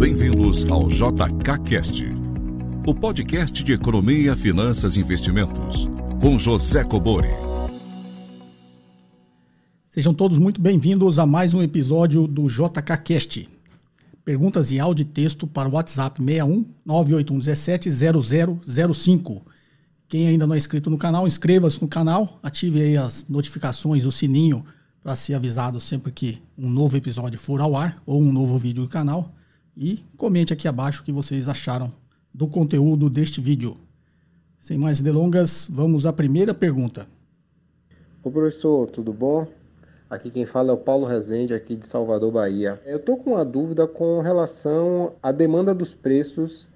Bem-vindos ao JKCast, o podcast de economia, finanças e investimentos, com José Cobori. Sejam todos muito bem-vindos a mais um episódio do JKCast. Perguntas em áudio e texto para o WhatsApp 61 98117 0005. Quem ainda não é inscrito no canal, inscreva-se no canal, ative aí as notificações, o sininho para ser avisado sempre que um novo episódio for ao ar ou um novo vídeo do canal. E comente aqui abaixo o que vocês acharam do conteúdo deste vídeo. Sem mais delongas, vamos à primeira pergunta. Ô professor, tudo bom? Aqui quem fala é o Paulo Rezende, aqui de Salvador, Bahia. Eu estou com uma dúvida com relação à demanda dos preços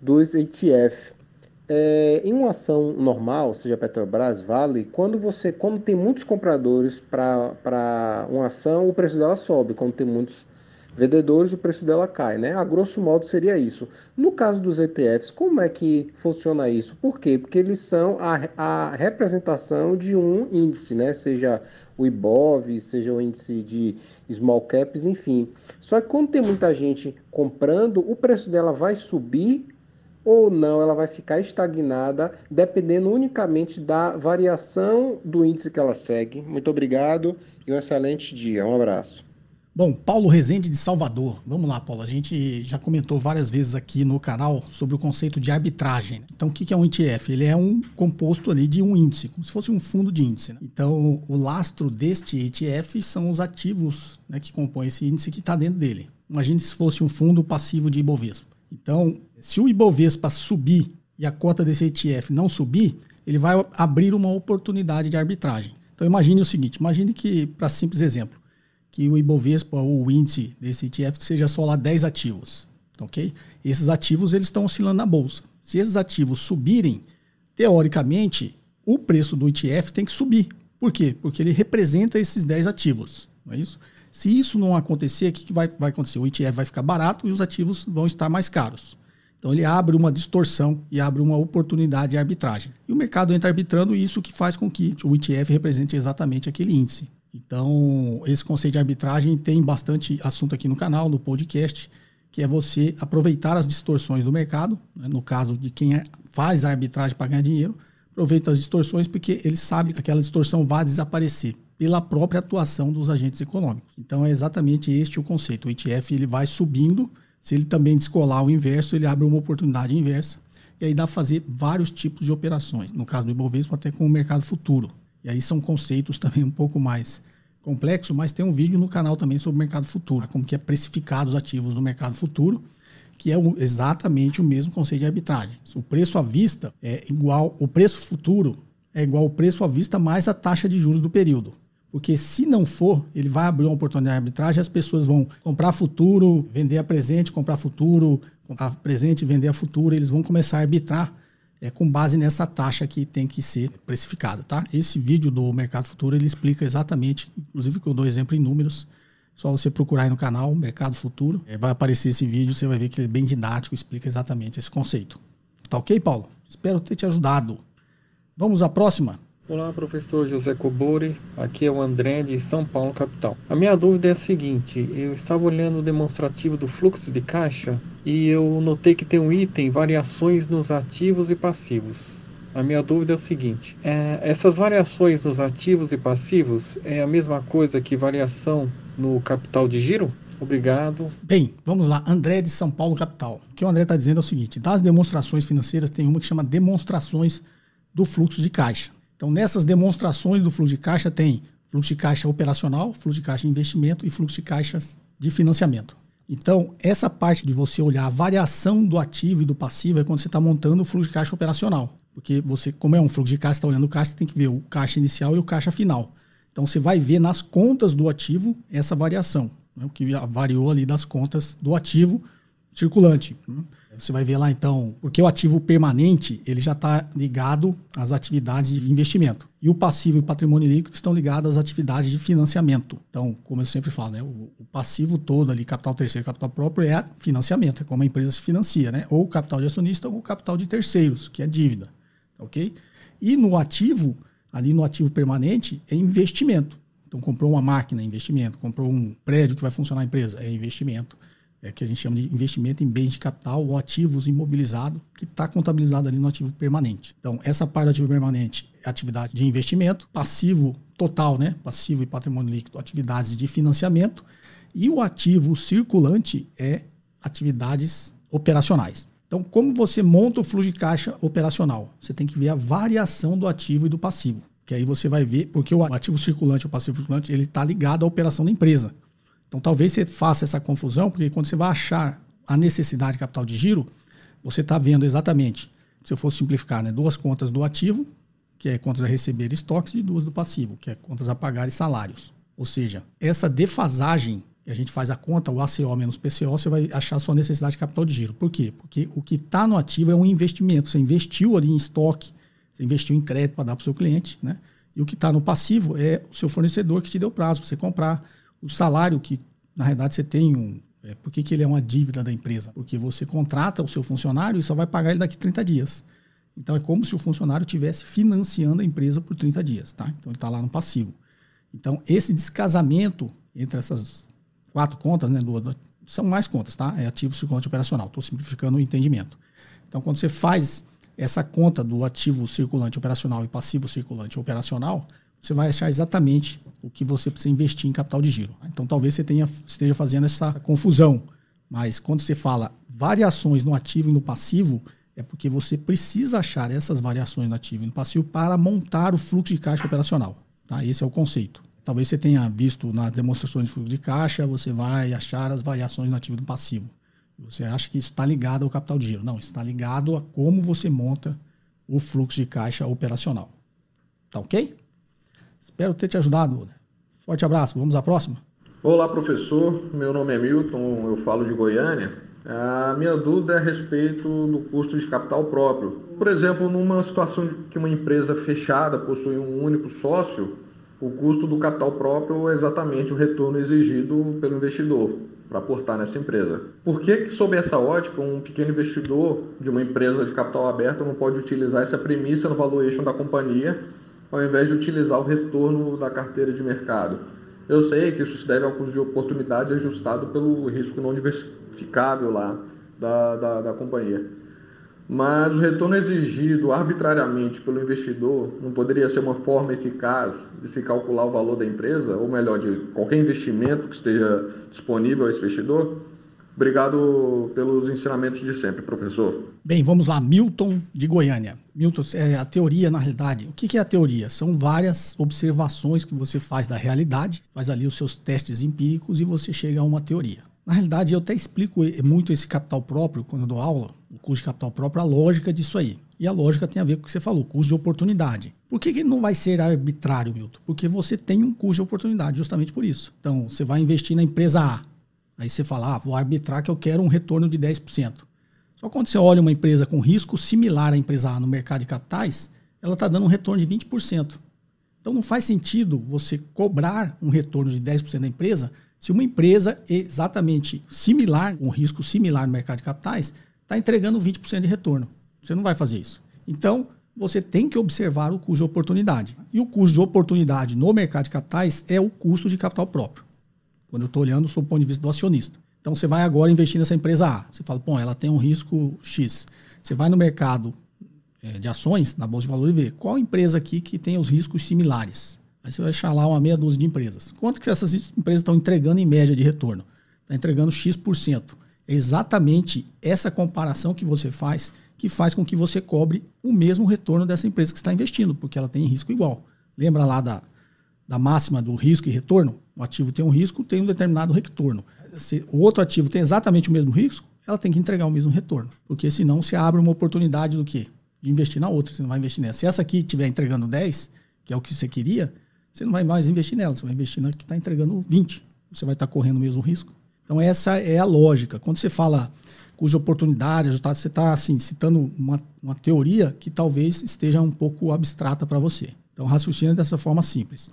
dos ETF. É, em uma ação normal, seja Petrobras, Vale, quando você, quando tem muitos compradores para uma ação, o preço dela sobe. Quando tem muitos vendedores, o preço dela cai, né? A grosso modo seria isso. No caso dos ETFs, como é que funciona isso? Por quê? Porque eles são a, a representação de um índice, né? Seja o IBOV, seja o índice de small caps, enfim. Só que quando tem muita gente comprando, o preço dela vai subir ou não, ela vai ficar estagnada, dependendo unicamente da variação do índice que ela segue. Muito obrigado e um excelente dia. Um abraço. Bom, Paulo Rezende de Salvador. Vamos lá, Paulo. A gente já comentou várias vezes aqui no canal sobre o conceito de arbitragem. Então, o que é um ETF? Ele é um composto ali de um índice, como se fosse um fundo de índice. Né? Então, o lastro deste ETF são os ativos né, que compõem esse índice que está dentro dele. Imagine se fosse um fundo passivo de Ibovespa. Então, se o Ibovespa subir e a cota desse ETF não subir, ele vai abrir uma oportunidade de arbitragem. Então, imagine o seguinte: imagine que, para simples exemplo, que o Ibovespa ou o índice desse ETF seja só lá 10 ativos, ok? Esses ativos eles estão oscilando na bolsa. Se esses ativos subirem, teoricamente, o preço do ETF tem que subir. Por quê? Porque ele representa esses 10 ativos, não é isso? Se isso não acontecer, o que, vai, vai acontecer? O ETF vai ficar barato e os ativos vão estar mais caros. Então ele abre uma distorção e abre uma oportunidade de arbitragem. E o mercado entra arbitrando isso que faz com que o ETF represente exatamente aquele índice. Então, esse conceito de arbitragem tem bastante assunto aqui no canal, no podcast, que é você aproveitar as distorções do mercado, né? no caso de quem é, faz a arbitragem para ganhar dinheiro, aproveita as distorções porque ele sabe que aquela distorção vai desaparecer pela própria atuação dos agentes econômicos. Então é exatamente este o conceito. O ETF ele vai subindo, se ele também descolar o inverso, ele abre uma oportunidade inversa e aí dá para fazer vários tipos de operações. No caso do Ibovespa, até com o mercado futuro. E aí são conceitos também um pouco mais complexos, mas tem um vídeo no canal também sobre o mercado futuro, como que é precificado os ativos no mercado futuro, que é exatamente o mesmo conceito de arbitragem. O preço à vista é igual, o preço futuro é igual ao preço à vista mais a taxa de juros do período. Porque se não for, ele vai abrir uma oportunidade de arbitragem, as pessoas vão comprar futuro, vender a presente, comprar futuro, comprar presente vender a futuro, eles vão começar a arbitrar é, com base nessa taxa que tem que ser precificada, tá? Esse vídeo do Mercado Futuro, ele explica exatamente, inclusive que eu dou exemplo em números, só você procurar aí no canal Mercado Futuro, é, vai aparecer esse vídeo, você vai ver que ele é bem didático, explica exatamente esse conceito. Tá ok, Paulo? Espero ter te ajudado. Vamos à próxima? Olá, professor José Cobori. Aqui é o André de São Paulo, capital. A minha dúvida é a seguinte: eu estava olhando o demonstrativo do fluxo de caixa e eu notei que tem um item variações nos ativos e passivos. A minha dúvida é o seguinte: é, essas variações nos ativos e passivos é a mesma coisa que variação no capital de giro? Obrigado. Bem, vamos lá. André de São Paulo, capital. O que o André está dizendo é o seguinte: das demonstrações financeiras, tem uma que chama demonstrações do fluxo de caixa. Então, nessas demonstrações do fluxo de caixa, tem fluxo de caixa operacional, fluxo de caixa de investimento e fluxo de caixa de financiamento. Então, essa parte de você olhar a variação do ativo e do passivo é quando você está montando o fluxo de caixa operacional. Porque você, como é um fluxo de caixa, está olhando o caixa, tem que ver o caixa inicial e o caixa final. Então, você vai ver nas contas do ativo essa variação, né, o que variou ali das contas do ativo circulante. Né. Você vai ver lá então, porque o ativo permanente ele já está ligado às atividades de investimento. E o passivo e o patrimônio líquido estão ligados às atividades de financiamento. Então, como eu sempre falo, né, o, passivo todo ali, capital terceiro, capital próprio, é financiamento, é como a empresa se financia, né? Ou capital de acionista ou capital de terceiros, que é dívida. Ok? E no ativo, ali no ativo permanente, é investimento. Então, comprou uma máquina, é investimento. Comprou um prédio que vai funcionar a empresa, é investimento é que a gente chama de investimento em bens de capital ou ativos imobilizados, que está contabilizado ali no ativo permanente. Então, essa parte do ativo permanente é atividade de investimento, passivo total, né? Passivo e patrimônio líquido, atividades de financiamento, e o ativo circulante é atividades operacionais. Então, como você monta o fluxo de caixa operacional? Você tem que ver a variação do ativo e do passivo. Que aí você vai ver, porque o ativo circulante, o passivo circulante, ele está ligado à operação da empresa. Então talvez você faça essa confusão, porque quando você vai achar a necessidade de capital de giro, você está vendo exatamente, se eu for simplificar, né, duas contas do ativo, que é contas a receber estoques, e duas do passivo, que é contas a pagar e salários. Ou seja, essa defasagem, que a gente faz a conta, o ACO menos PCO, você vai achar a sua necessidade de capital de giro. Por quê? Porque o que está no ativo é um investimento. Você investiu ali em estoque, você investiu em crédito para dar para o seu cliente, né? E o que está no passivo é o seu fornecedor que te deu prazo para você comprar o salário que, na realidade, você tem um. É, por que, que ele é uma dívida da empresa? Porque você contrata o seu funcionário e só vai pagar ele daqui 30 dias. Então é como se o funcionário estivesse financiando a empresa por 30 dias, tá? Então ele está lá no passivo. Então esse descasamento entre essas quatro contas, né, são mais contas, tá? É ativo circulante operacional. Estou simplificando o entendimento. Então quando você faz essa conta do ativo circulante operacional e passivo circulante operacional, você vai achar exatamente o que você precisa investir em capital de giro. Então talvez você tenha, esteja fazendo essa confusão. Mas quando você fala variações no ativo e no passivo, é porque você precisa achar essas variações no ativo e no passivo para montar o fluxo de caixa operacional. Tá? Esse é o conceito. Talvez você tenha visto nas demonstrações de fluxo de caixa, você vai achar as variações no ativo e no passivo. Você acha que isso está ligado ao capital de giro. Não, está ligado a como você monta o fluxo de caixa operacional. Tá ok? Espero ter te ajudado. Forte abraço, vamos à próxima. Olá, professor. Meu nome é Milton, eu falo de Goiânia. A minha dúvida é a respeito do custo de capital próprio. Por exemplo, numa situação que uma empresa fechada possui um único sócio, o custo do capital próprio é exatamente o retorno exigido pelo investidor para aportar nessa empresa. Por que, sob essa ótica, um pequeno investidor de uma empresa de capital aberto não pode utilizar essa premissa no valuation da companhia ao invés de utilizar o retorno da carteira de mercado. Eu sei que isso se deve ao custo de oportunidade ajustado pelo risco não diversificável lá da, da, da companhia. Mas o retorno exigido arbitrariamente pelo investidor não poderia ser uma forma eficaz de se calcular o valor da empresa, ou melhor, de qualquer investimento que esteja disponível a esse investidor? Obrigado pelos ensinamentos de sempre, professor. Bem, vamos lá. Milton de Goiânia. Milton, é a teoria, na realidade, o que é a teoria? São várias observações que você faz da realidade, faz ali os seus testes empíricos e você chega a uma teoria. Na realidade, eu até explico muito esse capital próprio quando eu dou aula, o custo de capital próprio, a lógica disso aí. E a lógica tem a ver com o que você falou, custo de oportunidade. Por que, que não vai ser arbitrário, Milton? Porque você tem um custo de oportunidade, justamente por isso. Então, você vai investir na empresa A Aí você fala, ah, vou arbitrar que eu quero um retorno de 10%. Só quando você olha uma empresa com risco similar à empresa A no mercado de capitais, ela está dando um retorno de 20%. Então não faz sentido você cobrar um retorno de 10% da empresa se uma empresa exatamente similar, com risco similar no mercado de capitais, está entregando 20% de retorno. Você não vai fazer isso. Então, você tem que observar o custo de oportunidade. E o custo de oportunidade no mercado de capitais é o custo de capital próprio. Quando eu estou olhando sob o ponto de vista do acionista. Então você vai agora investir nessa empresa A. Você fala, bom, ela tem um risco X. Você vai no mercado é, de ações, na Bolsa de Valores, e vê qual empresa aqui que tem os riscos similares. Aí você vai achar lá uma meia dúzia de empresas. Quanto que essas empresas estão entregando em média de retorno? Está entregando X%. É exatamente essa comparação que você faz que faz com que você cobre o mesmo retorno dessa empresa que está investindo, porque ela tem risco igual. Lembra lá da, da máxima do risco e retorno? um ativo tem um risco, tem um determinado retorno. Se o outro ativo tem exatamente o mesmo risco, ela tem que entregar o mesmo retorno. Porque senão se abre uma oportunidade do quê? De investir na outra, você não vai investir nessa. Se essa aqui estiver entregando 10, que é o que você queria, você não vai mais investir nela, você vai investir na que está entregando 20. Você vai estar tá correndo o mesmo risco. Então essa é a lógica. Quando você fala cuja oportunidade, você está assim, citando uma, uma teoria que talvez esteja um pouco abstrata para você. Então raciocina dessa forma simples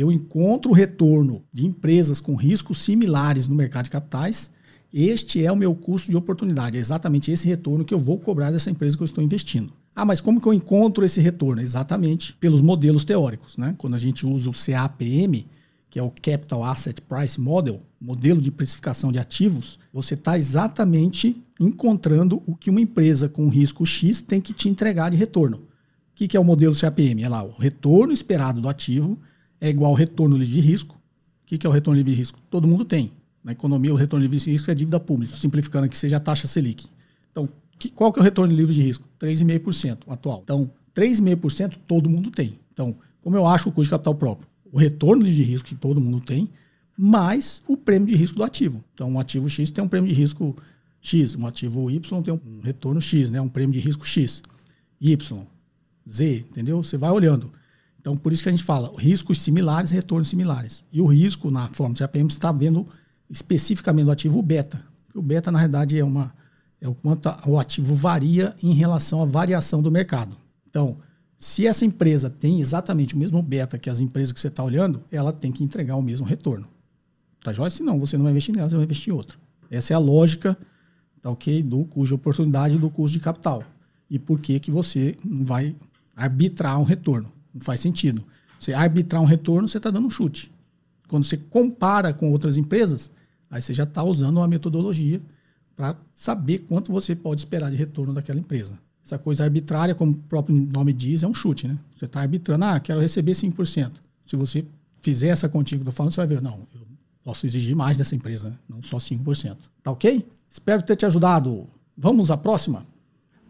eu encontro retorno de empresas com riscos similares no mercado de capitais, este é o meu custo de oportunidade. É exatamente esse retorno que eu vou cobrar dessa empresa que eu estou investindo. Ah, mas como que eu encontro esse retorno? Exatamente pelos modelos teóricos. Né? Quando a gente usa o CAPM, que é o Capital Asset Price Model, modelo de precificação de ativos, você está exatamente encontrando o que uma empresa com risco X tem que te entregar de retorno. O que, que é o modelo CAPM? É lá, o retorno esperado do ativo é igual retorno livre de risco. O que, é o retorno livre de risco? Todo mundo tem. Na economia, o retorno livre de risco é dívida pública, simplificando aqui, seja a taxa Selic. Então, que, qual que é o retorno livre de risco? 3,5% atual. Então, 3,5% todo mundo tem. Então, como eu acho o custo de capital próprio? O retorno de risco que todo mundo tem, mais o prêmio de risco do ativo. Então, um ativo X tem um prêmio de risco X, um ativo Y tem um retorno X, né? um prêmio de risco X, Y, Z, entendeu? Você vai olhando. Então, por isso que a gente fala riscos similares, retornos similares. E o risco, na forma de APM, está vendo especificamente o ativo beta. O beta, na realidade, é, uma, é o quanto o ativo varia em relação à variação do mercado. Então, se essa empresa tem exatamente o mesmo beta que as empresas que você está olhando, ela tem que entregar o mesmo retorno. Tá joia? Senão você não vai investir nela, você vai investir em outra. Essa é a lógica tá ok? do custo de oportunidade do custo de capital. E por que, que você não vai arbitrar um retorno? Não faz sentido. Você arbitrar um retorno, você está dando um chute. Quando você compara com outras empresas, aí você já está usando uma metodologia para saber quanto você pode esperar de retorno daquela empresa. Essa coisa arbitrária, como o próprio nome diz, é um chute, né? Você está arbitrando, ah, quero receber 5%. Se você fizer essa continha que eu estou falando, você vai ver, não, eu posso exigir mais dessa empresa, né? não só 5%. Tá ok? Espero ter te ajudado. Vamos à próxima.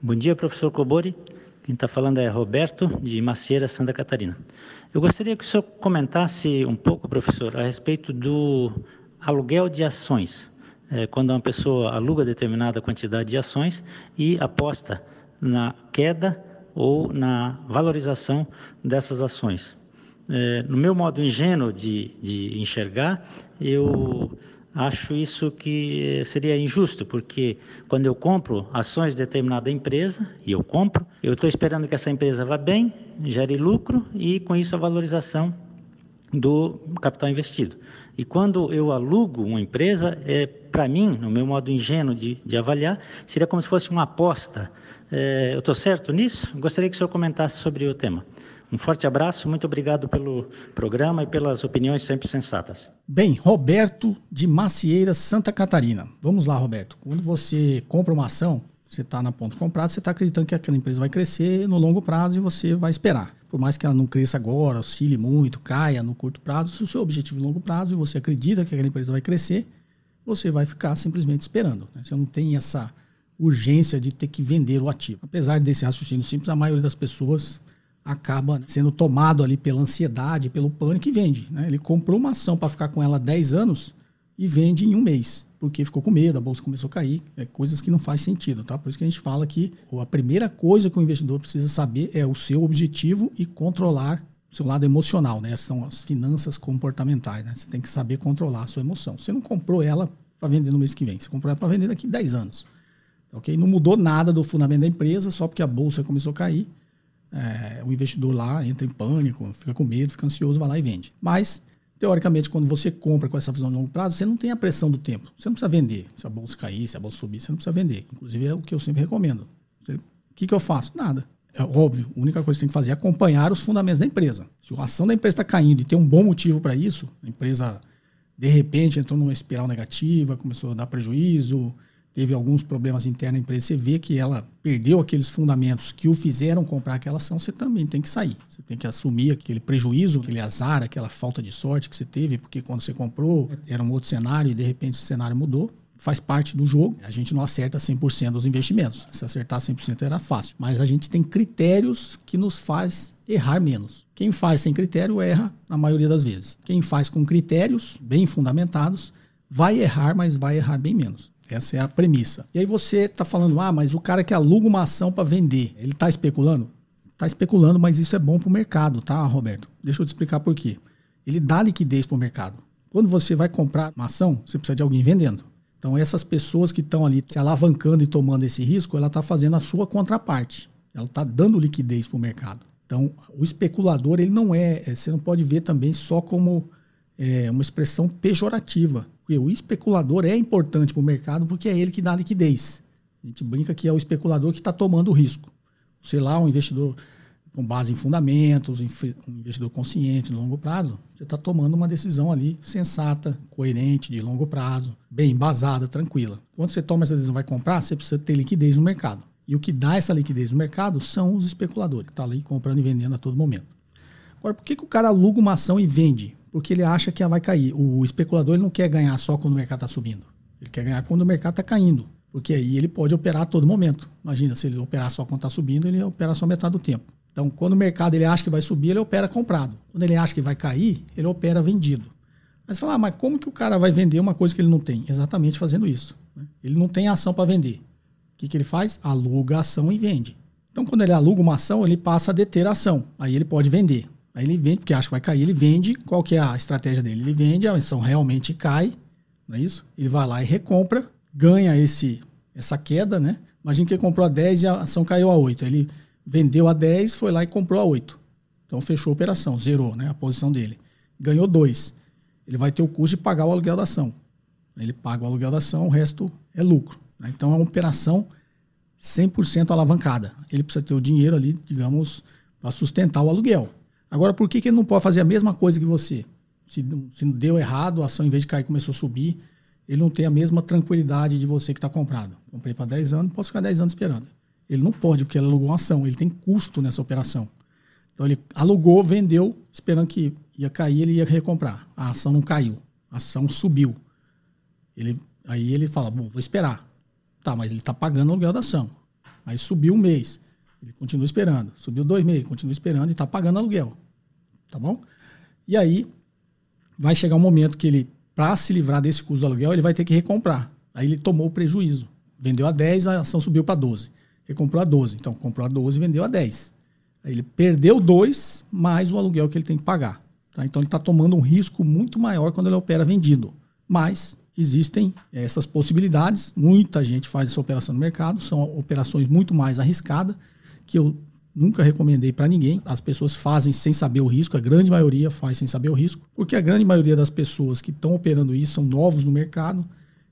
Bom dia, professor Cobori. Quem está falando é Roberto, de Macieira, Santa Catarina. Eu gostaria que o senhor comentasse um pouco, professor, a respeito do aluguel de ações. É, quando uma pessoa aluga determinada quantidade de ações e aposta na queda ou na valorização dessas ações. É, no meu modo ingênuo de, de enxergar, eu acho isso que seria injusto, porque quando eu compro ações de determinada empresa, e eu compro, eu estou esperando que essa empresa vá bem, gere lucro e com isso a valorização do capital investido. E quando eu alugo uma empresa, é, para mim, no meu modo ingênuo de, de avaliar, seria como se fosse uma aposta. É, eu estou certo nisso? Gostaria que o senhor comentasse sobre o tema. Um forte abraço, muito obrigado pelo programa e pelas opiniões sempre sensatas. Bem, Roberto de Macieira, Santa Catarina. Vamos lá, Roberto. Quando você compra uma ação, você está na ponta comprada, você está acreditando que aquela empresa vai crescer no longo prazo e você vai esperar. Por mais que ela não cresça agora, oscile muito, caia no curto prazo, se o seu objetivo é longo prazo e você acredita que aquela empresa vai crescer, você vai ficar simplesmente esperando. Né? Você não tem essa urgência de ter que vender o ativo. Apesar desse raciocínio simples, a maioria das pessoas acaba sendo tomado ali pela ansiedade, pelo pânico e vende. Né? Ele comprou uma ação para ficar com ela 10 anos e vende em um mês, porque ficou com medo, a bolsa começou a cair, é coisas que não faz sentido, tá? Por isso que a gente fala que a primeira coisa que o investidor precisa saber é o seu objetivo e controlar o seu lado emocional, né? São as finanças comportamentais, né? Você tem que saber controlar a sua emoção. Você não comprou ela para vender no mês que vem, você comprou ela para vender daqui 10 anos. Ok? Não mudou nada do fundamento da empresa, só porque a bolsa começou a cair é, o investidor lá entra em pânico, fica com medo, fica ansioso, vai lá e vende. Mas, teoricamente, quando você compra com essa visão de longo prazo, você não tem a pressão do tempo. Você não precisa vender. Se a bolsa cair, se a bolsa subir, você não precisa vender. Inclusive, é o que eu sempre recomendo. Você, o que, que eu faço? Nada. É óbvio, a única coisa que você tem que fazer é acompanhar os fundamentos da empresa. Se a ação da empresa está caindo e tem um bom motivo para isso, a empresa de repente entrou numa espiral negativa, começou a dar prejuízo, teve alguns problemas internos na empresa, você vê que ela perdeu aqueles fundamentos que o fizeram comprar aquela ação, você também tem que sair. Você tem que assumir aquele prejuízo, aquele azar, aquela falta de sorte que você teve, porque quando você comprou era um outro cenário e de repente esse cenário mudou. Faz parte do jogo. A gente não acerta 100% dos investimentos. Se acertar 100% era fácil. Mas a gente tem critérios que nos faz errar menos. Quem faz sem critério erra na maioria das vezes. Quem faz com critérios bem fundamentados vai errar, mas vai errar bem menos. Essa é a premissa. E aí você está falando, ah, mas o cara que aluga uma ação para vender, ele está especulando? Está especulando, mas isso é bom para o mercado, tá, Roberto? Deixa eu te explicar por quê. Ele dá liquidez para o mercado. Quando você vai comprar uma ação, você precisa de alguém vendendo. Então, essas pessoas que estão ali se alavancando e tomando esse risco, ela está fazendo a sua contraparte. Ela está dando liquidez para o mercado. Então, o especulador, ele não é, é, você não pode ver também só como é, uma expressão pejorativa. O especulador é importante para o mercado porque é ele que dá liquidez. A gente brinca que é o especulador que está tomando o risco. Sei lá, um investidor com base em fundamentos, um investidor consciente no longo prazo, você está tomando uma decisão ali sensata, coerente, de longo prazo, bem embasada, tranquila. Quando você toma essa decisão vai comprar, você precisa ter liquidez no mercado. E o que dá essa liquidez no mercado são os especuladores, que estão tá ali comprando e vendendo a todo momento. Agora, por que, que o cara aluga uma ação e vende? Porque ele acha que vai cair. O especulador ele não quer ganhar só quando o mercado está subindo. Ele quer ganhar quando o mercado está caindo. Porque aí ele pode operar a todo momento. Imagina, se ele operar só quando está subindo, ele opera só metade do tempo. Então, quando o mercado ele acha que vai subir, ele opera comprado. Quando ele acha que vai cair, ele opera vendido. Mas você fala, ah, mas como que o cara vai vender uma coisa que ele não tem? Exatamente fazendo isso. Né? Ele não tem ação para vender. O que, que ele faz? Aluga ação e vende. Então, quando ele aluga uma ação, ele passa a deter a ação. Aí ele pode vender. Aí ele vende, porque acha que vai cair, ele vende. Qual que é a estratégia dele? Ele vende, a ação realmente cai, não é isso? Ele vai lá e recompra, ganha esse essa queda, né? Imagina que ele comprou a 10 e a ação caiu a 8. Ele vendeu a 10, foi lá e comprou a 8. Então fechou a operação, zerou né, a posição dele. Ganhou 2. Ele vai ter o custo de pagar o aluguel da ação. Ele paga o aluguel da ação, o resto é lucro. Né? Então é uma operação 100% alavancada. Ele precisa ter o dinheiro ali, digamos, para sustentar o aluguel. Agora, por que, que ele não pode fazer a mesma coisa que você? Se, se deu errado, a ação, em vez de cair, começou a subir, ele não tem a mesma tranquilidade de você que está comprado. Comprei para 10 anos, posso ficar 10 anos esperando. Ele não pode, porque ele alugou uma ação, ele tem custo nessa operação. Então ele alugou, vendeu, esperando que ia cair, ele ia recomprar. A ação não caiu, a ação subiu. Ele, aí ele fala, bom, vou esperar. Tá, mas ele está pagando o aluguel da ação. Aí subiu um mês, ele continua esperando. Subiu dois meses, continua esperando e está pagando aluguel. Tá bom? E aí vai chegar um momento que ele para se livrar desse custo do aluguel, ele vai ter que recomprar. Aí ele tomou o prejuízo. Vendeu a 10, a ação subiu para 12. Ele comprou a 12. Então, comprou a 12 e vendeu a 10. Aí ele perdeu 2 mais o aluguel que ele tem que pagar. Tá? Então, ele está tomando um risco muito maior quando ele opera vendido. Mas existem essas possibilidades. Muita gente faz essa operação no mercado. São operações muito mais arriscadas que eu Nunca recomendei para ninguém. As pessoas fazem sem saber o risco, a grande maioria faz sem saber o risco, porque a grande maioria das pessoas que estão operando isso são novos no mercado.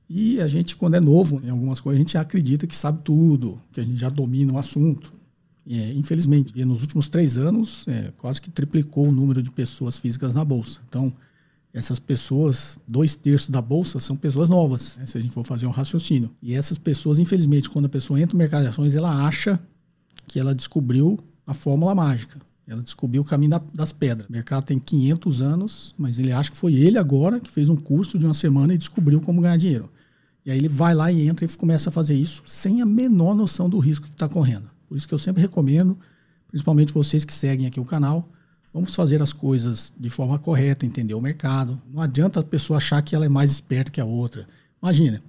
E a gente, quando é novo em algumas coisas, a gente acredita que sabe tudo, que a gente já domina o assunto. E, é, infelizmente, nos últimos três anos, é, quase que triplicou o número de pessoas físicas na Bolsa. Então, essas pessoas, dois terços da Bolsa, são pessoas novas, né, se a gente for fazer um raciocínio. E essas pessoas, infelizmente, quando a pessoa entra no mercado de ações, ela acha que ela descobriu a fórmula mágica. Ela descobriu o caminho da, das pedras. O mercado tem 500 anos, mas ele acha que foi ele agora que fez um curso de uma semana e descobriu como ganhar dinheiro. E aí ele vai lá e entra e começa a fazer isso sem a menor noção do risco que está correndo. Por isso que eu sempre recomendo, principalmente vocês que seguem aqui o canal, vamos fazer as coisas de forma correta, entender o mercado. Não adianta a pessoa achar que ela é mais esperta que a outra. Imagina,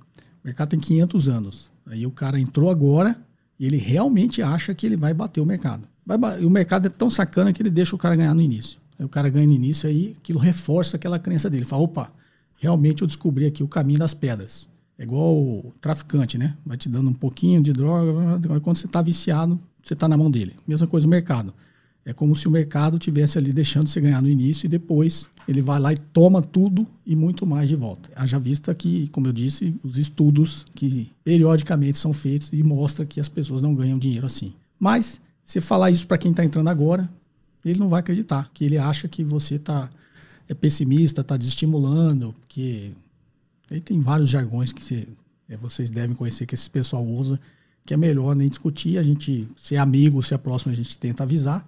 o mercado tem 500 anos. Aí o cara entrou agora, e ele realmente acha que ele vai bater o mercado. Vai, o mercado é tão sacana que ele deixa o cara ganhar no início. Aí o cara ganha no início, aí aquilo reforça aquela crença dele. Fala, opa, realmente eu descobri aqui o caminho das pedras. É igual o traficante, né? Vai te dando um pouquinho de droga, quando você está viciado, você está na mão dele. Mesma coisa no mercado. É como se o mercado tivesse ali deixando você ganhar no início e depois ele vai lá e toma tudo e muito mais de volta. Haja vista que, como eu disse, os estudos que periodicamente são feitos e mostra que as pessoas não ganham dinheiro assim. Mas se falar isso para quem está entrando agora, ele não vai acreditar, que ele acha que você tá é pessimista, está desestimulando, porque aí tem vários jargões que é, vocês devem conhecer que esse pessoal usa, que é melhor nem discutir, a gente ser amigo, se é próximo, a gente tenta avisar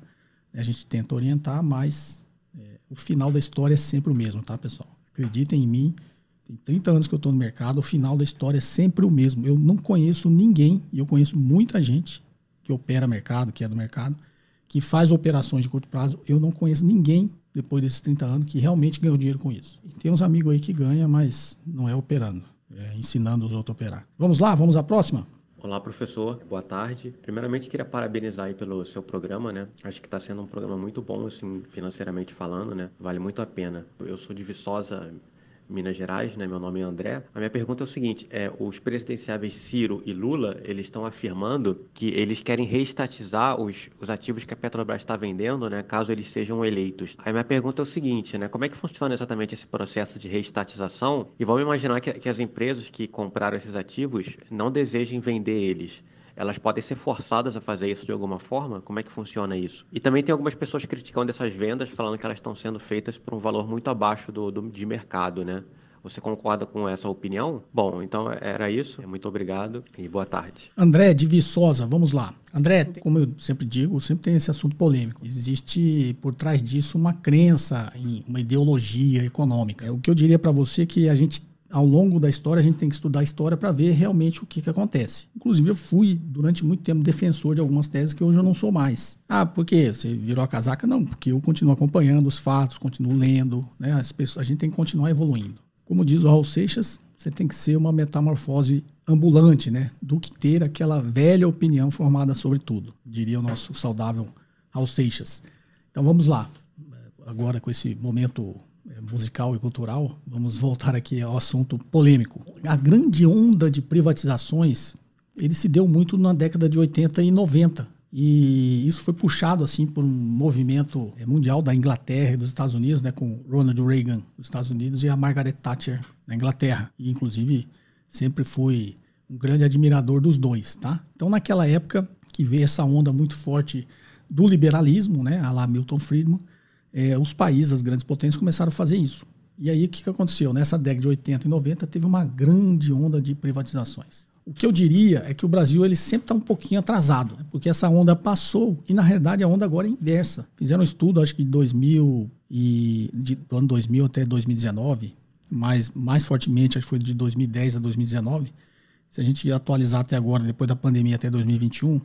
a gente tenta orientar, mas é, o final da história é sempre o mesmo, tá, pessoal? Acreditem em mim, tem 30 anos que eu estou no mercado, o final da história é sempre o mesmo. Eu não conheço ninguém, e eu conheço muita gente que opera mercado, que é do mercado, que faz operações de curto prazo. Eu não conheço ninguém, depois desses 30 anos, que realmente ganhou dinheiro com isso. E tem uns amigos aí que ganham, mas não é operando, é ensinando os outros a operar. Vamos lá, vamos à próxima? Olá, professor. Boa tarde. Primeiramente, queria parabenizar aí pelo seu programa, né? Acho que está sendo um programa muito bom, assim, financeiramente falando, né? Vale muito a pena. Eu sou de Viçosa, Minas Gerais, né? Meu nome é André. A minha pergunta é o seguinte: é, os presidenciáveis Ciro e Lula, eles estão afirmando que eles querem reestatizar os, os ativos que a Petrobras está vendendo, né? Caso eles sejam eleitos. Aí minha pergunta é o seguinte, né? Como é que funciona exatamente esse processo de reestatização? E vamos imaginar que, que as empresas que compraram esses ativos não desejem vender eles. Elas podem ser forçadas a fazer isso de alguma forma? Como é que funciona isso? E também tem algumas pessoas criticando essas vendas, falando que elas estão sendo feitas por um valor muito abaixo do, do de mercado, né? Você concorda com essa opinião? Bom, então era isso. Muito obrigado e boa tarde. André de Viçosa, vamos lá. André, como eu sempre digo, sempre tem esse assunto polêmico. Existe por trás disso uma crença em uma ideologia econômica. O que eu diria para você é que a gente ao longo da história, a gente tem que estudar a história para ver realmente o que, que acontece. Inclusive, eu fui, durante muito tempo, defensor de algumas teses que hoje eu não sou mais. Ah, por quê? Você virou a casaca? Não, porque eu continuo acompanhando os fatos, continuo lendo, né? As pessoas, a gente tem que continuar evoluindo. Como diz o Raul Seixas, você tem que ser uma metamorfose ambulante, né? Do que ter aquela velha opinião formada sobre tudo, diria o nosso saudável Raul Seixas. Então vamos lá. Agora com esse momento musical e cultural, vamos voltar aqui ao assunto polêmico. A grande onda de privatizações, ele se deu muito na década de 80 e 90. E isso foi puxado assim por um movimento é, mundial da Inglaterra e dos Estados Unidos, né, com Ronald Reagan nos Estados Unidos e a Margaret Thatcher na Inglaterra. E inclusive sempre fui um grande admirador dos dois, tá? Então naquela época que veio essa onda muito forte do liberalismo, né, a lá Milton Friedman, é, os países, as grandes potências, começaram a fazer isso. E aí o que, que aconteceu? Nessa década de 80 e 90 teve uma grande onda de privatizações. O que eu diria é que o Brasil ele sempre está um pouquinho atrasado, né? porque essa onda passou e na realidade a onda agora é inversa. Fizeram um estudo, acho que de 2000 e de, do ano 2000 até 2019, mais mais fortemente acho que foi de 2010 a 2019. Se a gente atualizar até agora, depois da pandemia até 2021,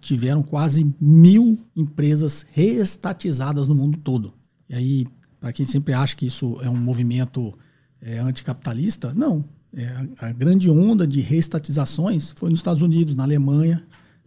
tiveram quase mil empresas reestatizadas no mundo todo. E aí, para quem sempre acha que isso é um movimento é, anticapitalista, não. É, a, grande onda de reestatizações foi nos Estados Unidos, na Alemanha,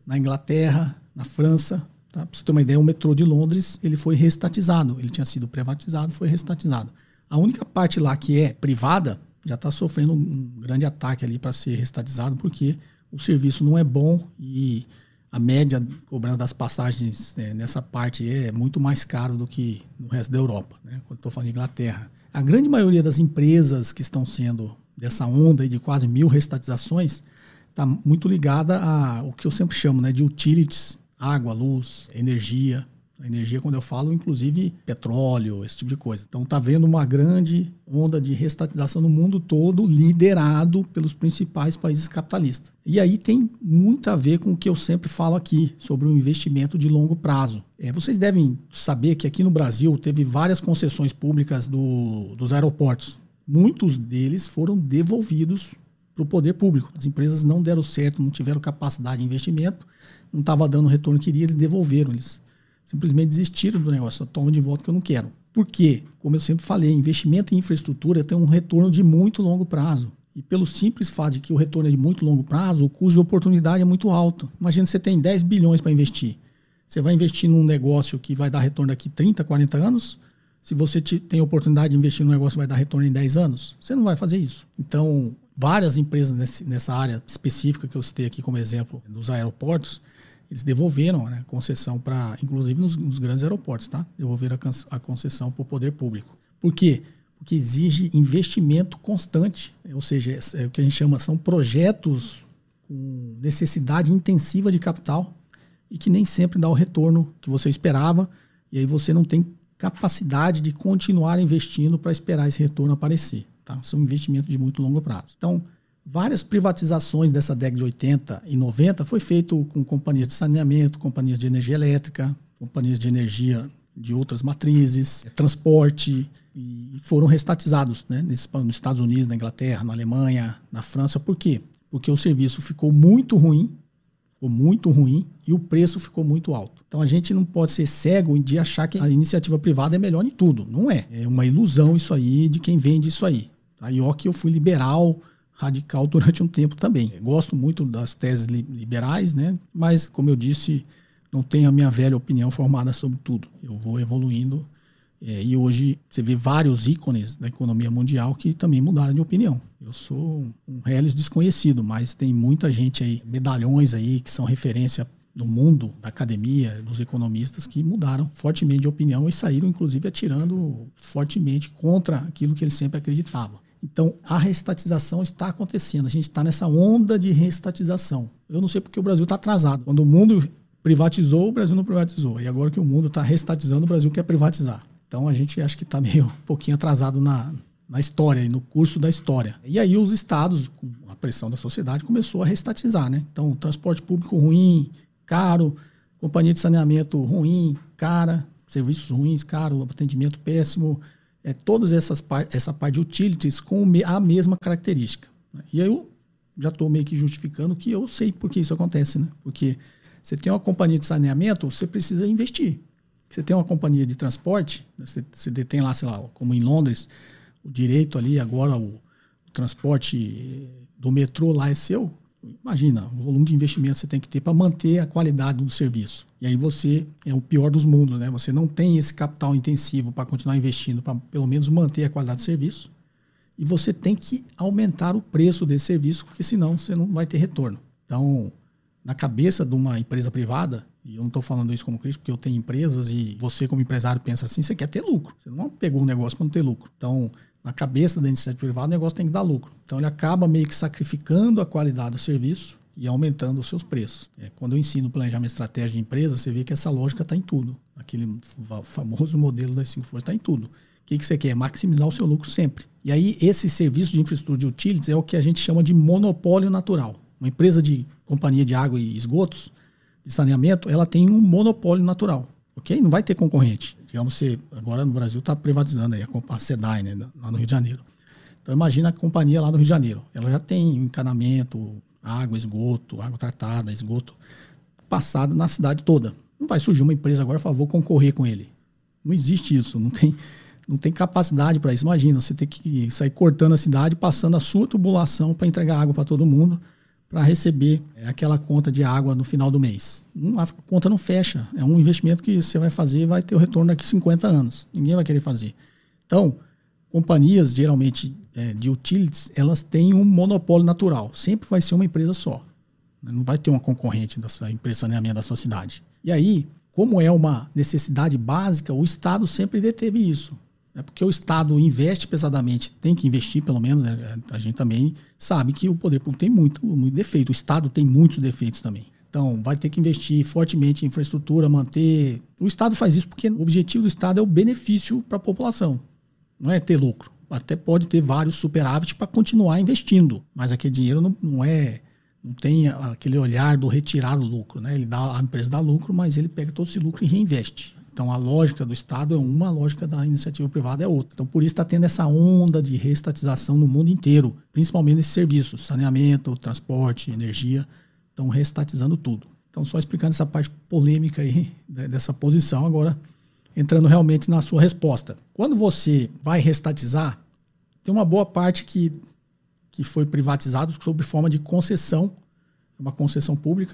na Inglaterra, na França. Tá? Para você ter uma ideia, o metrô de Londres ele foi reestatizado. Ele tinha sido privatizado, foi reestatizado. A única parte lá que é privada já está sofrendo um grande ataque ali para ser reestatizado, porque o serviço não é bom e a média cobrando das passagens né, nessa parte é muito mais caro do que no resto da Europa, né, quando estou falando de Inglaterra. A grande maioria das empresas que estão sendo dessa onda de quase mil restatizações está muito ligada a o que eu sempre chamo né, de utilities, água, luz, energia, energia, quando eu falo, inclusive petróleo, esse tipo de coisa. Então está vendo uma grande onda de restatização no mundo todo, liderado pelos principais países capitalistas. E aí tem muito a ver com o que eu sempre falo aqui sobre o investimento de longo prazo. É, vocês devem saber que aqui no Brasil teve várias concessões públicas do, dos aeroportos. Muitos deles foram devolvidos para o poder público. As empresas não deram certo, não tiveram capacidade de investimento, não estava dando o retorno que queria, eles devolveram. Eles simplesmente desistiram do negócio. Eu tomo de volta que eu não quero. Por quê? Como eu sempre falei, investimento em infraestrutura tem um retorno de muito longo prazo. E pelo simples fato de que o retorno é de muito longo prazo, o custo de oportunidade é muito alto. Imagina você tem 10 bilhões para investir. Você vai investir num negócio que vai dar retorno daqui 30, 40 anos. Se você tem oportunidade de investir num negócio que vai dar retorno em 10 anos, você não vai fazer isso. Então, várias empresas nessa área específica que eu citei aqui como exemplo dos aeroportos, eles devolveram né, concessão para, inclusive nos, nos, grandes aeroportos, tá? Devolveram a, a concessão para o poder público. Por quê? Porque exige investimento constante, ou seja, é, é o que a gente chama são projetos com necessidade intensiva de capital e que nem sempre dá o retorno que você esperava e aí você não tem capacidade de continuar investindo para esperar esse retorno aparecer. Tá? São investimentos de muito longo prazo. Então, várias privatizações dessa década de 80 e 90 foi feito com companhias de saneamento, companhias de energia elétrica, companhias de energia de outras matrizes, transporte, e foram restatizados né, nos Estados Unidos, na Inglaterra, na Alemanha, na França. Por quê? Porque o serviço ficou muito ruim, ficou muito ruim e o preço ficou muito alto. Então a gente não pode ser cego de achar que a iniciativa privada é melhor em tudo. Não é. É uma ilusão isso aí de quem vende isso aí. Aí ó que eu fui liberal, radical durante um tempo também. Gosto muito das teses liberais, né? mas, como eu disse, não tenho a minha velha opinião formada sobre tudo. Eu vou evoluindo é, e hoje você vê vários ícones da economia mundial que também mudaram de opinião. Eu sou um reles desconhecido, mas tem muita gente aí, medalhões aí, que são referência no mundo da academia, dos economistas, que mudaram fortemente de opinião e saíram, inclusive, atirando fortemente contra aquilo que eles sempre acreditavam. Então, a restatização está acontecendo. A gente está nessa onda de restatização. Eu não sei porque o Brasil está atrasado. Quando o mundo privatizou, o Brasil não privatizou. E agora que o mundo está restatizando, o Brasil quer privatizar. Então, a gente acho que está meio um pouquinho atrasado na, na história, no curso da história. E aí os estados, com a pressão da sociedade, começou a restatizar, né? Então, transporte público ruim, caro, companhia de saneamento ruim, cara, serviços ruins, caro, atendimento péssimo, é, todas essas essa parte de utilities com a mesma característica. Né? E aí eu já estou meio que justificando que eu sei por que isso acontece, né? Porque você tem uma companhia de saneamento, você precisa investir. Você tem uma companhia de transporte, né? você, você detém lá, sei lá, como em Londres, o direito ali, agora o, o transporte do metrô lá é seu, imagina o volume de investimento que você tem que ter para manter a qualidade do serviço. E aí você é o pior dos mundos, né? Você não tem esse capital intensivo para continuar investindo, para pelo menos manter a qualidade do serviço. E você tem que aumentar o preço desse serviço, porque senão você não vai ter retorno. Então, na cabeça de uma empresa privada, e eu não estou falando isso como crítico, porque eu tenho empresas e você, como empresário, pensa assim: você quer ter lucro. Você não pegou um negócio para não ter lucro. Então, na cabeça da iniciativa privada, o negócio tem que dar lucro. Então ele acaba meio que sacrificando a qualidade do serviço e aumentando os seus preços. É, quando eu ensino planejamento estratégia de empresa, você vê que essa lógica está em tudo. Aquele famoso modelo das cinco forças está em tudo. O que, que você quer? Maximizar o seu lucro sempre. E aí, esse serviço de infraestrutura de utilities é o que a gente chama de monopólio natural. Uma empresa de companhia de água e esgotos, de saneamento, ela tem um monopólio natural. Ok? Não vai ter concorrente digamos, você, agora no Brasil está privatizando aí a, a SEDAI, né, lá no Rio de Janeiro. Então imagina a companhia lá no Rio de Janeiro. Ela já tem encanamento, água, esgoto, água tratada, esgoto passado na cidade toda. Não vai surgir uma empresa agora, por favor, concorrer com ele. Não existe isso, não tem, não tem capacidade para isso. Imagina, você ter que sair cortando a cidade, passando a sua tubulação para entregar água para todo mundo para receber é, aquela conta de água no final do mês. A conta não fecha. É um investimento que você vai fazer e vai ter o retorno daqui 50 anos. Ninguém vai querer fazer. Então, companhias, geralmente é, de utilities, elas têm um monopólio natural. Sempre vai ser uma empresa só. Não vai ter uma concorrente da sua empresa de saneamento da sua cidade. E aí, como é uma necessidade básica, o Estado sempre deteve isso. É porque o Estado investe pesadamente, tem que investir, pelo menos. Né? A gente também sabe que o poder público tem muito, muito defeito. O Estado tem muitos defeitos também. Então, vai ter que investir fortemente em infraestrutura, manter. O Estado faz isso porque o objetivo do Estado é o benefício para a população, não é ter lucro. Até pode ter vários superávites para continuar investindo, mas aquele dinheiro não, não é não tem aquele olhar do retirar o lucro, né? Ele dá a empresa dá lucro, mas ele pega todo esse lucro e reinveste. Então, a lógica do Estado é uma, a lógica da iniciativa privada é outra. Então, por isso está tendo essa onda de restatização no mundo inteiro, principalmente nesses serviços, saneamento, transporte, energia, estão restatizando tudo. Então, só explicando essa parte polêmica aí né, dessa posição, agora entrando realmente na sua resposta. Quando você vai restatizar, tem uma boa parte que, que foi privatizado sob forma de concessão, uma concessão pública,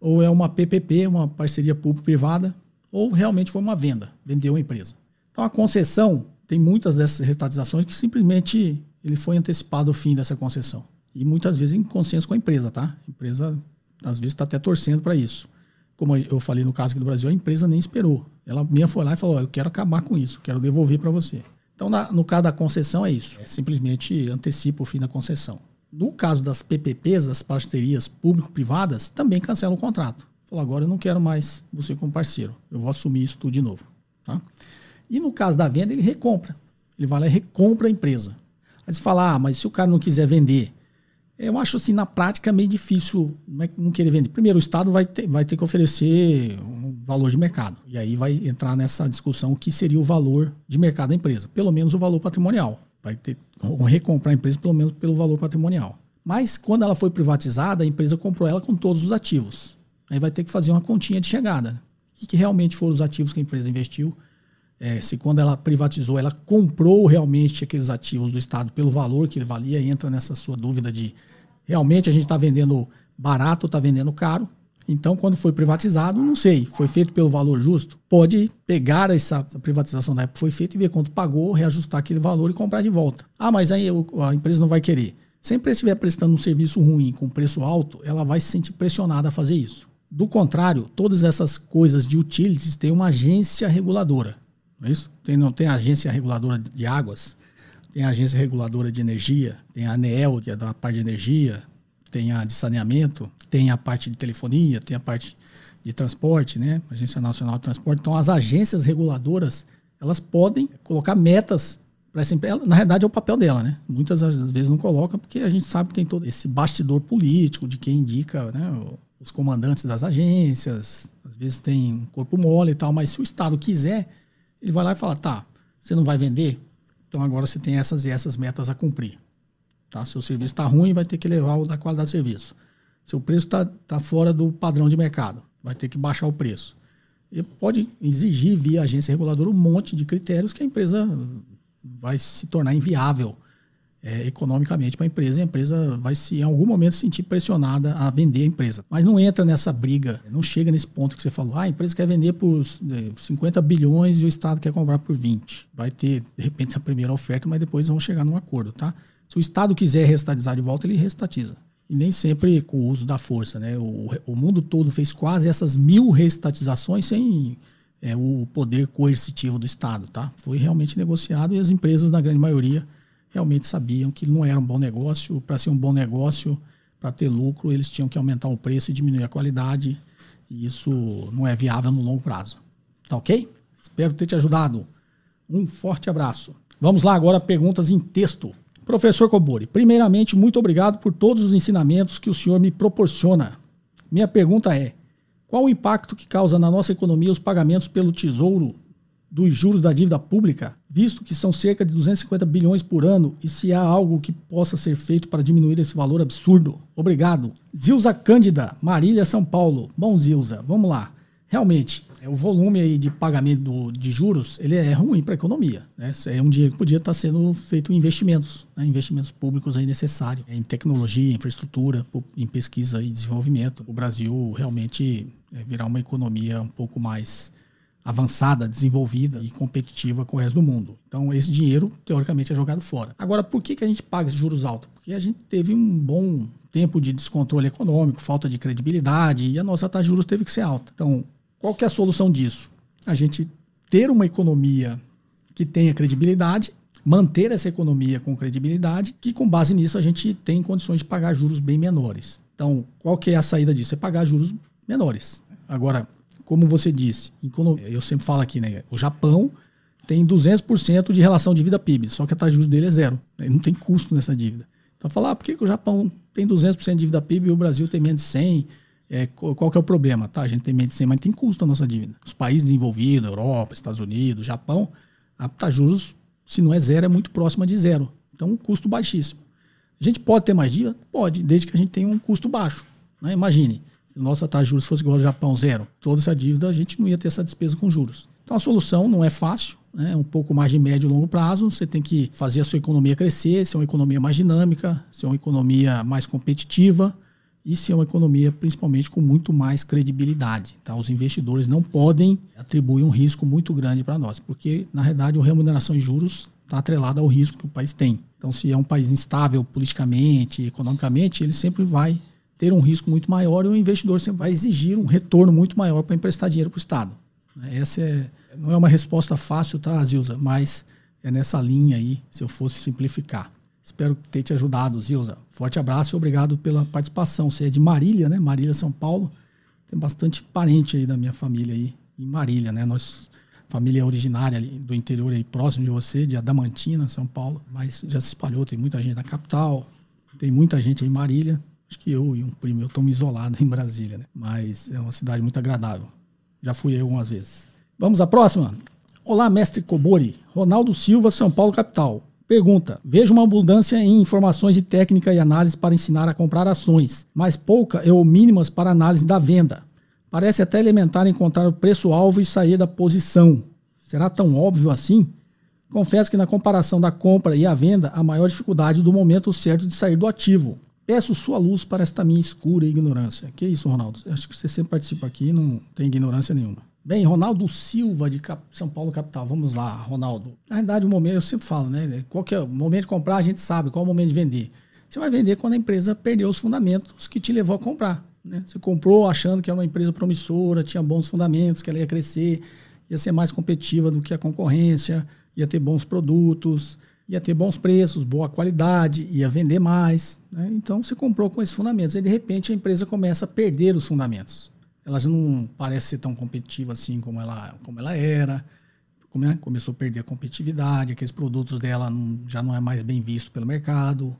ou é uma PPP, uma parceria público-privada, ou realmente foi uma venda, vendeu a empresa. Então a concessão tem muitas dessas retatizações que simplesmente ele foi antecipado o fim dessa concessão. E muitas vezes em consenso com a empresa, tá? A empresa às vezes está até torcendo para isso. Como eu falei no caso aqui do Brasil, a empresa nem esperou. Ela mesma foi lá e falou: Eu quero acabar com isso, quero devolver para você. Então, na, no caso da concessão, é isso. É simplesmente antecipa o fim da concessão. No caso das PPPs, as parcerias público-privadas, também cancela o contrato. Falou, agora eu não quero mais você como parceiro. Eu vou assumir isso tudo de novo. Tá? E no caso da venda, ele recompra. Ele vai lá e recompra a empresa. Aí você fala, ah, mas se o cara não quiser vender, eu acho assim, na prática, meio difícil não querer vender. Primeiro, o Estado vai ter, vai ter que oferecer um valor de mercado. E aí vai entrar nessa discussão o que seria o valor de mercado da empresa. Pelo menos o valor patrimonial. Vai ter recomprar a empresa pelo menos pelo valor patrimonial. Mas quando ela foi privatizada, a empresa comprou ela com todos os ativos. Aí vai ter que fazer uma continha de chegada. O que, que realmente foram os ativos que a empresa investiu? É, se quando ela privatizou, ela comprou realmente aqueles ativos do Estado pelo valor que ele valia, entra nessa sua dúvida de realmente a gente está vendendo barato ou está vendendo caro. Então, quando foi privatizado, não sei, foi feito pelo valor justo? Pode pegar essa, privatização da época que foi feita e ver quanto pagou, reajustar aquele valor e comprar de volta. Ah, mas aí a empresa não vai querer. Se a empresa estiver prestando um serviço ruim com preço alto, ela vai se sentir pressionada a fazer isso. Do contrário, todas essas coisas de utilities têm uma agência reguladora. Não é isso? Tem, não tem agência reguladora de águas, tem a Agência Reguladora de Energia, tem a ANEEL, que é da parte de energia, tem a de saneamento, tem a parte de telefonia, tem a parte de transporte, né? Agência Nacional de Transporte. Então, as agências reguladoras, elas podem colocar metas para essa empresa. Na realidade, é o papel dela, né? Muitas vezes não coloca, porque a gente sabe que tem todo esse bastidor político de quem indica né, os comandantes das agências. Às vezes tem um corpo mole e tal, mas se o Estado quiser, ele vai lá e fala: tá, você não vai vender? Então agora você tem essas e essas metas a cumprir. Tá? Seu serviço está ruim, vai ter que levar o da qualidade do serviço. Seu preço está tá fora do padrão de mercado, vai ter que baixar o preço. E pode exigir via agência reguladora um monte de critérios que a empresa vai se tornar inviável é, economicamente para a empresa. E a empresa vai se, em algum momento, se sentir pressionada a vender a empresa. Mas não entra nessa briga, não chega nesse ponto que você falou. Ah, a empresa quer vender por 50 bilhões e o Estado quer comprar por 20. Vai ter, de repente, a primeira oferta, mas depois vão chegar num acordo, tá? Se o Estado quiser restatizar de volta, ele restatiza. E nem sempre com o uso da força. Né? O, o mundo todo fez quase essas mil restatizações sem é, o poder coercitivo do Estado. Tá? Foi realmente negociado e as empresas, na grande maioria, realmente sabiam que não era um bom negócio. Para ser um bom negócio, para ter lucro, eles tinham que aumentar o preço e diminuir a qualidade. E isso não é viável no longo prazo. Tá ok? Espero ter te ajudado. Um forte abraço. Vamos lá agora, perguntas em texto. Professor Cobori, primeiramente, muito obrigado por todos os ensinamentos que o senhor me proporciona. Minha pergunta é: qual o impacto que causa na nossa economia os pagamentos pelo Tesouro dos juros da dívida pública, visto que são cerca de 250 bilhões por ano, e se há algo que possa ser feito para diminuir esse valor absurdo? Obrigado. Zilza Cândida, Marília, São Paulo. Bom, Zilza, vamos lá. Realmente, é, o volume aí de pagamento de juros ele é ruim para a economia. Né? É um dinheiro que podia estar sendo feito em investimentos, né? investimentos públicos aí necessários, em tecnologia, infraestrutura, em pesquisa e desenvolvimento. O Brasil realmente é, virar uma economia um pouco mais avançada, desenvolvida e competitiva com o resto do mundo. Então, esse dinheiro, teoricamente, é jogado fora. Agora, por que, que a gente paga esses juros altos? Porque a gente teve um bom tempo de descontrole econômico, falta de credibilidade e a nossa taxa de juros teve que ser alta. Então, qual que é a solução disso? A gente ter uma economia que tenha credibilidade, manter essa economia com credibilidade, que com base nisso a gente tem condições de pagar juros bem menores. Então, qual que é a saída disso? É pagar juros menores. Agora, como você disse, eu sempre falo aqui, né? O Japão tem 200% de relação de vida PIB, só que a taxa de juros dele é zero. Ele não tem custo nessa dívida. Então, falar, ah, por que, que o Japão tem 200% de dívida PIB e o Brasil tem menos de 100%? É, qual que é o problema? Tá, a gente tem medo de ser, mas tem custo a nossa dívida. Os países desenvolvidos, Europa, Estados Unidos, Japão, a taxa juros, se não é zero, é muito próxima de zero. Então, um custo baixíssimo. A gente pode ter mais dívida? Pode, desde que a gente tenha um custo baixo. Né? Imagine, nossa taxa de juros fosse igual ao Japão, zero, toda essa dívida a gente não ia ter essa despesa com juros. Então, a solução não é fácil, né? um pouco mais de médio e longo prazo. Você tem que fazer a sua economia crescer, ser uma economia mais dinâmica, ser uma economia mais competitiva e ser uma economia principalmente com muito mais credibilidade. Tá? Os investidores não podem atribuir um risco muito grande para nós, porque na realidade a remuneração em juros está atrelada ao risco que o país tem. Então, se é um país instável politicamente, economicamente, ele sempre vai ter um risco muito maior e o investidor sempre vai exigir um retorno muito maior para emprestar dinheiro para o Estado. Essa é, não é uma resposta fácil, tá, Zilza? Mas é nessa linha aí, se eu fosse simplificar. Espero ter te ajudado, Zilza. Forte abraço e obrigado pela participação. Você é de Marília, né? Marília, São Paulo. Tem bastante parente aí da minha família aí em Marília, né? Nós família originária do interior aí próximo de você, de Adamantina, São Paulo, mas já se espalhou, tem muita gente na capital, tem muita gente aí em Marília. Acho que eu e um primo eu estamos isolados em Brasília, né? Mas é uma cidade muito agradável. Já fui aí algumas vezes. Vamos à próxima? Olá, mestre Cobori. Ronaldo Silva, São Paulo, capital. Pergunta: Vejo uma abundância em informações de técnica e análise para ensinar a comprar ações, mas pouca ou mínimas para análise da venda. Parece até elementar encontrar o preço-alvo e sair da posição. Será tão óbvio assim? Confesso que na comparação da compra e a venda, a maior dificuldade do momento certo de sair do ativo. Peço sua luz para esta minha escura ignorância. Que isso, Ronaldo? Acho que você sempre participa aqui não tem ignorância nenhuma. Bem, Ronaldo Silva, de Cap São Paulo, capital. Vamos lá, Ronaldo. Na verdade, o momento, eu sempre falo, né? Qual que é o momento de comprar, a gente sabe. Qual é o momento de vender? Você vai vender quando a empresa perdeu os fundamentos que te levou a comprar. Né? Você comprou achando que era uma empresa promissora, tinha bons fundamentos, que ela ia crescer, ia ser mais competitiva do que a concorrência, ia ter bons produtos, ia ter bons preços, boa qualidade, ia vender mais. Né? Então você comprou com esses fundamentos. E de repente a empresa começa a perder os fundamentos. Ela já não parece ser tão competitiva assim como ela, como ela era. Come, começou a perder a competitividade, aqueles produtos dela não, já não é mais bem visto pelo mercado.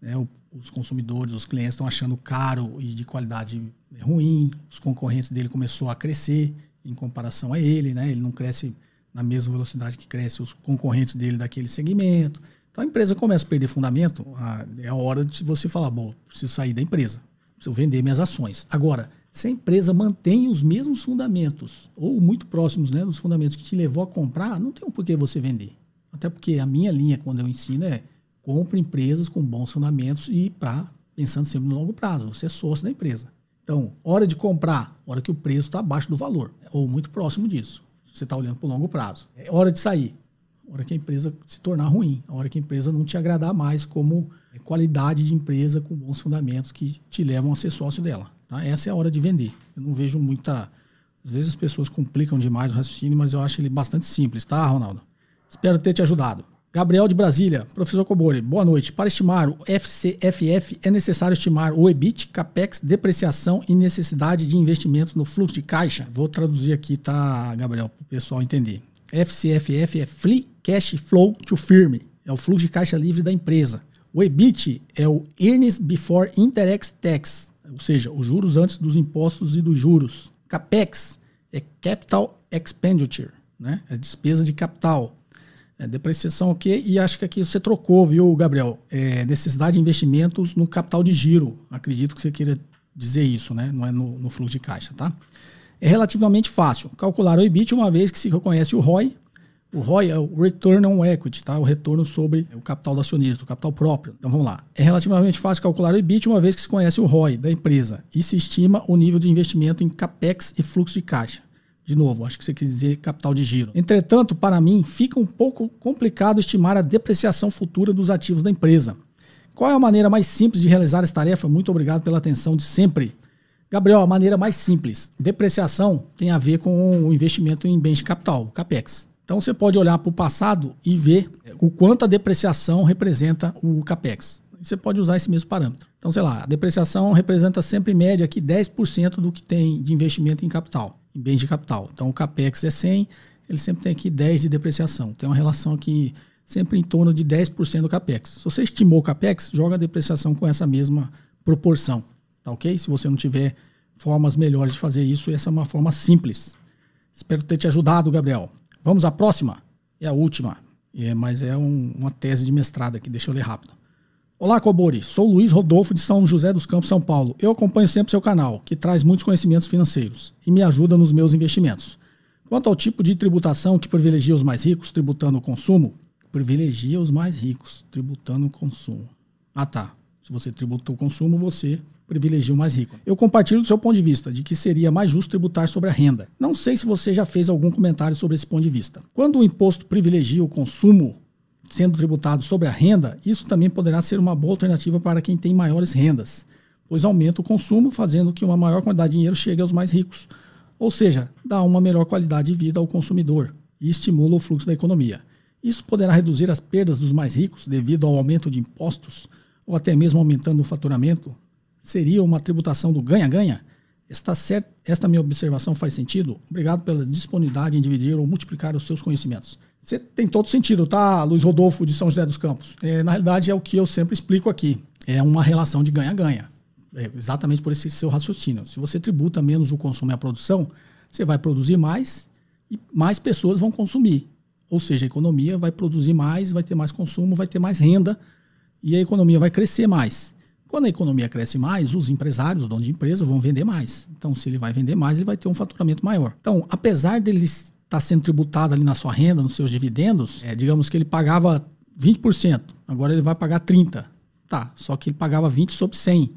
Né? O, os consumidores, os clientes estão achando caro e de qualidade ruim. Os concorrentes dele começou a crescer em comparação a ele, né? Ele não cresce na mesma velocidade que cresce os concorrentes dele daquele segmento. Então a empresa começa a perder fundamento, é a hora de você falar, bom, preciso sair da empresa, preciso vender minhas ações. Agora, se a empresa mantém os mesmos fundamentos, ou muito próximos né, dos fundamentos que te levou a comprar, não tem um porquê você vender. Até porque a minha linha, quando eu ensino, é compre empresas com bons fundamentos e para pensando sempre no longo prazo. Você é sócio da empresa. Então, hora de comprar, hora que o preço está abaixo do valor, ou muito próximo disso. Você está olhando para o longo prazo. É hora de sair, hora que a empresa se tornar ruim, a hora que a empresa não te agradar mais como qualidade de empresa com bons fundamentos que te levam a ser sócio dela. Tá? Essa é a hora de vender. Eu não vejo muita. Às vezes as pessoas complicam demais o raciocínio, mas eu acho ele bastante simples, tá, Ronaldo? Espero ter te ajudado. Gabriel de Brasília, professor Cobori, boa noite. Para estimar o FCFF, é necessário estimar o EBIT, CAPEX, depreciação e necessidade de investimentos no fluxo de caixa? Vou traduzir aqui, tá, Gabriel, para o pessoal entender. FCFF é Free Cash Flow to Firm, é o fluxo de caixa livre da empresa. O EBIT é o Earnings Before Interest Tax, ou seja, os juros antes dos impostos e dos juros. CAPEX é Capital Expenditure, né? é despesa de capital. É, depreciação ok, e acho que aqui você trocou, viu, Gabriel? É, necessidade de investimentos no capital de giro. Acredito que você queira dizer isso, né? Não é no, no fluxo de caixa, tá? É relativamente fácil calcular o EBIT uma vez que se reconhece o ROI. O ROI é o Return on Equity, tá? O retorno sobre o capital do acionista, o capital próprio. Então vamos lá. É relativamente fácil calcular o EBIT uma vez que se conhece o ROI da empresa e se estima o nível de investimento em CAPEX e fluxo de caixa. De novo, acho que você quer dizer capital de giro. Entretanto, para mim, fica um pouco complicado estimar a depreciação futura dos ativos da empresa. Qual é a maneira mais simples de realizar essa tarefa? Muito obrigado pela atenção de sempre. Gabriel, a maneira mais simples. Depreciação tem a ver com o investimento em bens de capital, CAPEX. Então você pode olhar para o passado e ver o quanto a depreciação representa o CAPEX. Você pode usar esse mesmo parâmetro. Então, sei lá, a depreciação representa sempre em média aqui 10% do que tem de investimento em capital em bens de capital. Então o capex é 100, ele sempre tem aqui 10 de depreciação. Tem uma relação aqui sempre em torno de 10% do capex. Se você estimou o capex, joga a depreciação com essa mesma proporção, tá ok? Se você não tiver formas melhores de fazer isso, essa é uma forma simples. Espero ter te ajudado, Gabriel. Vamos à próxima? É a última, é, mas é um, uma tese de mestrado aqui, deixa eu ler rápido. Olá, Cobori. Sou Luiz Rodolfo de São José dos Campos, São Paulo. Eu acompanho sempre seu canal, que traz muitos conhecimentos financeiros e me ajuda nos meus investimentos. Quanto ao tipo de tributação que privilegia os mais ricos tributando o consumo, privilegia os mais ricos tributando o consumo. Ah, tá. Se você tributa o consumo, você privilegia o mais rico. Eu compartilho do seu ponto de vista de que seria mais justo tributar sobre a renda. Não sei se você já fez algum comentário sobre esse ponto de vista. Quando o imposto privilegia o consumo, sendo tributado sobre a renda, isso também poderá ser uma boa alternativa para quem tem maiores rendas, pois aumenta o consumo, fazendo que uma maior quantidade de dinheiro chegue aos mais ricos. Ou seja, dá uma melhor qualidade de vida ao consumidor e estimula o fluxo da economia. Isso poderá reduzir as perdas dos mais ricos devido ao aumento de impostos, ou até mesmo aumentando o faturamento. Seria uma tributação do ganha-ganha? Está certo? Esta minha observação faz sentido? Obrigado pela disponibilidade em dividir ou multiplicar os seus conhecimentos. Você tem todo sentido, tá, Luiz Rodolfo de São José dos Campos? É, na realidade, é o que eu sempre explico aqui. É uma relação de ganha-ganha. É exatamente por esse seu raciocínio. Se você tributa menos o consumo e a produção, você vai produzir mais e mais pessoas vão consumir. Ou seja, a economia vai produzir mais, vai ter mais consumo, vai ter mais renda e a economia vai crescer mais. Quando a economia cresce mais, os empresários, os donos de empresa, vão vender mais. Então, se ele vai vender mais, ele vai ter um faturamento maior. Então, apesar deles está sendo tributado ali na sua renda, nos seus dividendos, é, digamos que ele pagava 20%, agora ele vai pagar 30%. Tá, só que ele pagava 20 sobre 100.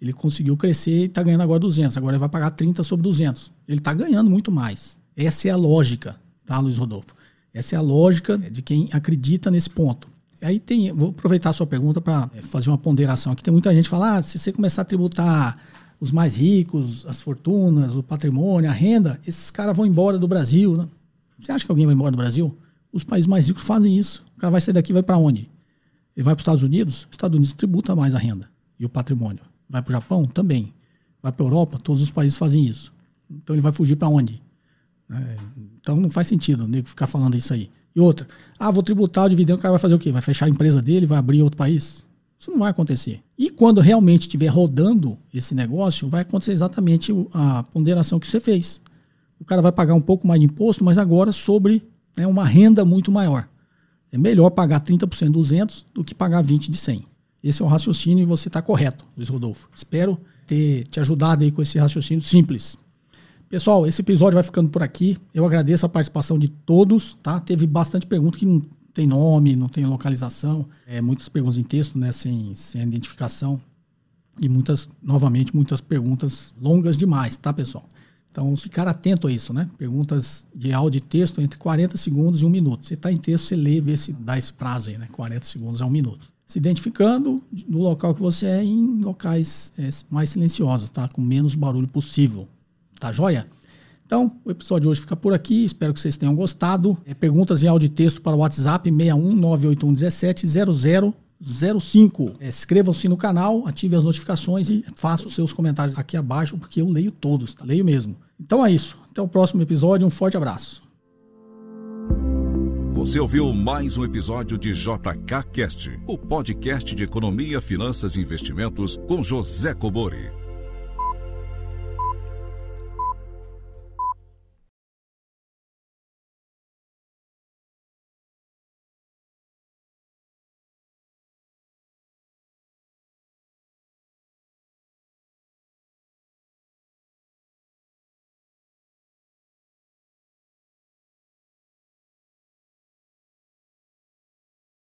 Ele conseguiu crescer e está ganhando agora 200. Agora ele vai pagar 30 sobre 200. Ele está ganhando muito mais. Essa é a lógica, tá, Luiz Rodolfo? Essa é a lógica de quem acredita nesse ponto. Aí tem, vou aproveitar a sua pergunta para é, fazer uma ponderação aqui. Tem muita gente que fala: ah, se você começar a tributar os mais ricos, as fortunas, o patrimônio, a renda, esses caras vão embora do Brasil. Né? Você acha que alguém vai embora do Brasil? Os países mais ricos fazem isso. O cara vai sair daqui vai para onde? Ele vai para os Estados Unidos? Os Estados Unidos tributa mais a renda e o patrimônio. Vai para o Japão? Também. Vai para a Europa? Todos os países fazem isso. Então ele vai fugir para onde? É, então não faz sentido o nego ficar falando isso aí. E outra, ah, vou tributar o dividendo, o cara vai fazer o quê? Vai fechar a empresa dele, vai abrir outro país? Isso não vai acontecer. E quando realmente estiver rodando esse negócio, vai acontecer exatamente a ponderação que você fez. O cara vai pagar um pouco mais de imposto, mas agora sobre né, uma renda muito maior. É melhor pagar 30% de 200 do que pagar 20% de 100. Esse é o raciocínio e você está correto, Luiz Rodolfo. Espero ter te ajudado aí com esse raciocínio simples. Pessoal, esse episódio vai ficando por aqui. Eu agradeço a participação de todos, tá? Teve bastante pergunta que não tem nome, não tem localização, é, muitas perguntas em texto, né, sem, sem identificação e muitas, novamente, muitas perguntas longas demais, tá, pessoal? Então, ficar atento a isso, né? Perguntas de áudio e texto entre 40 segundos e 1 minuto. Você está em texto, você lê, vê se dá esse prazo aí, né? 40 segundos a 1 minuto. Se identificando no local que você é em locais é, mais silenciosos, tá? Com menos barulho possível. Tá joia? Então, o episódio de hoje fica por aqui. Espero que vocês tenham gostado. É, perguntas em áudio e texto para o WhatsApp 619811700 05. É, Inscreva-se no canal, ative as notificações e façam seus comentários aqui abaixo, porque eu leio todos, tá? leio mesmo. Então é isso. Até o próximo episódio. Um forte abraço. Você ouviu mais um episódio de JK Cast, o podcast de economia, finanças e investimentos com José Cobori.